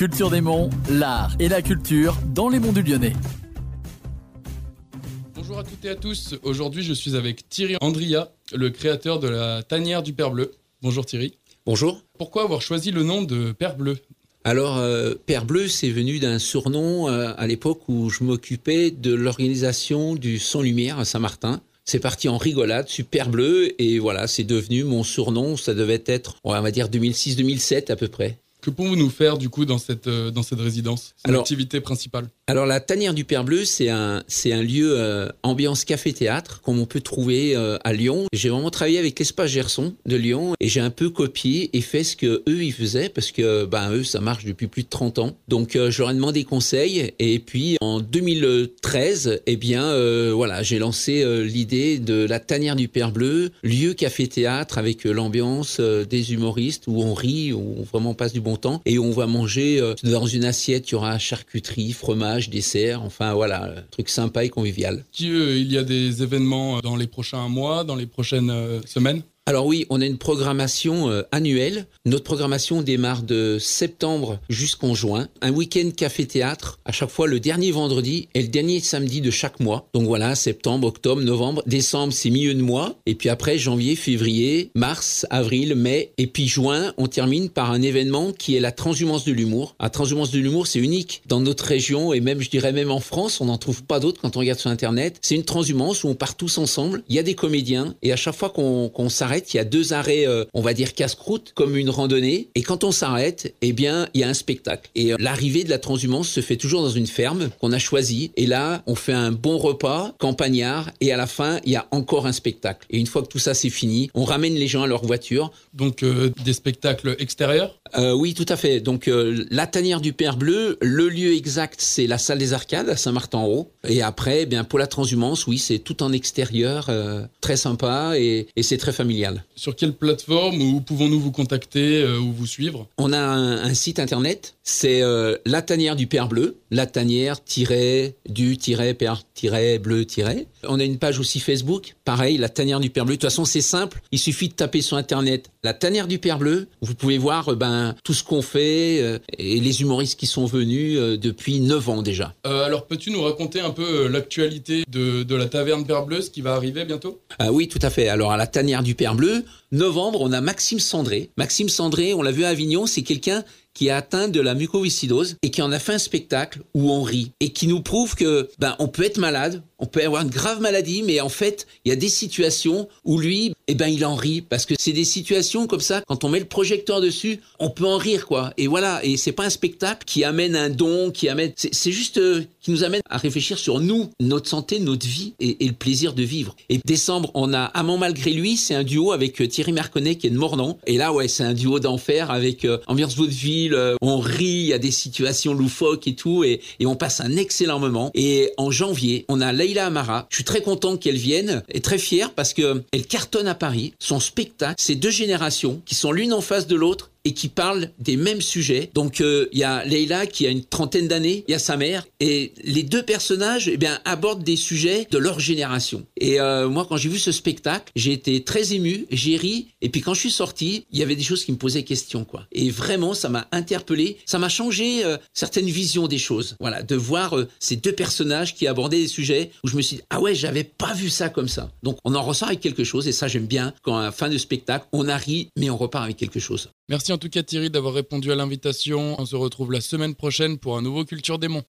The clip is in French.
Culture des Monts, l'art et la culture dans les monts du Lyonnais. Bonjour à toutes et à tous. Aujourd'hui, je suis avec Thierry Andria, le créateur de la tanière du Père Bleu. Bonjour Thierry. Bonjour. Pourquoi avoir choisi le nom de Père Bleu? Alors, euh, Père Bleu, c'est venu d'un surnom euh, à l'époque où je m'occupais de l'organisation du Sans Lumière à Saint-Martin. C'est parti en rigolade, Super Bleu, et voilà, c'est devenu mon surnom. Ça devait être, on va dire, 2006-2007 à peu près. Que pouvons-vous nous faire du coup dans cette, euh, dans cette résidence? L'activité principale. Alors la tanière du Père Bleu, c'est un c'est un lieu euh, ambiance café-théâtre comme on peut trouver euh, à Lyon. J'ai vraiment travaillé avec l'espace Gerson de Lyon et j'ai un peu copié et fait ce que eux ils faisaient parce que ben eux ça marche depuis plus de 30 ans. Donc euh, je leur ai demandé conseil et puis en 2013, eh bien voilà, j'ai lancé l'idée de la tanière du Père Bleu, lieu café-théâtre avec l'ambiance des humoristes où on rit, où on vraiment passe du bon et on va manger euh, dans une assiette, il y aura charcuterie, fromage, dessert, enfin voilà, truc sympa et convivial. Il y a des événements euh, dans les prochains mois, dans les prochaines euh, semaines? Alors oui, on a une programmation euh, annuelle. Notre programmation démarre de septembre jusqu'en juin. Un week-end café-théâtre, à chaque fois le dernier vendredi et le dernier samedi de chaque mois. Donc voilà, septembre, octobre, novembre, décembre, c'est milieu de mois. Et puis après, janvier, février, mars, avril, mai. Et puis juin, on termine par un événement qui est la transhumance de l'humour. La transhumance de l'humour, c'est unique dans notre région et même, je dirais même en France, on n'en trouve pas d'autres quand on regarde sur Internet. C'est une transhumance où on part tous ensemble. Il y a des comédiens et à chaque fois qu'on s'arrête, il y a deux arrêts, euh, on va dire casse-croûte, comme une randonnée. Et quand on s'arrête, eh bien, il y a un spectacle. Et euh, l'arrivée de la transhumance se fait toujours dans une ferme qu'on a choisie. Et là, on fait un bon repas, campagnard, et à la fin, il y a encore un spectacle. Et une fois que tout ça c'est fini, on ramène les gens à leur voiture. Donc euh, des spectacles extérieurs? Oui, tout à fait. Donc, la tanière du Père Bleu, le lieu exact, c'est la salle des arcades à Saint-Martin-en-Haut. Et après, eh bien, pour la transhumance, oui, c'est tout en extérieur, très sympa et, et c'est très Sur quelle plateforme Où pouvons-nous vous contacter euh, ou vous suivre? On a un, un site internet, c'est euh, la tanière du Père Bleu, la tanière du Père bleu On a une page aussi Facebook, pareil, la tanière du Père Bleu. De toute façon, c'est simple, il suffit de taper sur internet la tanière du Père Bleu. Vous pouvez voir euh, ben tout ce qu'on fait euh, et les humoristes qui sont venus euh, depuis 9 ans déjà. Euh, Alors peux-tu nous raconter un peu l'actualité de, de la taverne Père Bleu, ce qui va arriver bientôt? Ah oui, tout à fait. Alors à la tanière du Père Bleu, novembre, on a Maxime Sandré. Maxime Sandré, on l'a vu à Avignon, c'est quelqu'un qui est atteint de la mucoviscidose et qui en a fait un spectacle où on rit et qui nous prouve que ben on peut être malade, on peut avoir une grave maladie, mais en fait il y a des situations où lui, eh ben il en rit parce que c'est des situations comme ça quand on met le projecteur dessus, on peut en rire quoi. Et voilà, et c'est pas un spectacle qui amène un don, qui amène, c'est juste euh, qui nous amène à réfléchir sur nous, notre santé, notre vie et, le plaisir de vivre. Et décembre, on a Amant malgré lui, c'est un duo avec euh, Thierry Marconnet qui est de Mornan. Et là, ouais, c'est un duo d'enfer avec euh, ambiance vaudeville, euh, on rit, il y a des situations loufoques et tout, et, on passe un excellent moment. Et en janvier, on a Leïla Amara. Je suis très content qu'elle vienne et très fier parce que elle cartonne à Paris. Son spectacle, c'est deux générations qui sont l'une en face de l'autre et qui parlent des mêmes sujets. Donc euh, il y a Leïla qui a une trentaine d'années, il y a sa mère et les deux personnages eh bien abordent des sujets de leur génération. Et euh, moi quand j'ai vu ce spectacle, j'ai été très ému, j'ai ri et puis quand je suis sorti, il y avait des choses qui me posaient question quoi. Et vraiment ça m'a interpellé, ça m'a changé euh, certaines visions des choses. Voilà, de voir ces deux personnages qui abordaient des sujets où je me suis dit ah ouais, j'avais pas vu ça comme ça. Donc on en ressort avec quelque chose et ça j'aime bien quand à la fin de spectacle, on a ri mais on repart avec quelque chose. Merci en tout cas Thierry d'avoir répondu à l'invitation. On se retrouve la semaine prochaine pour un nouveau Culture des Monts.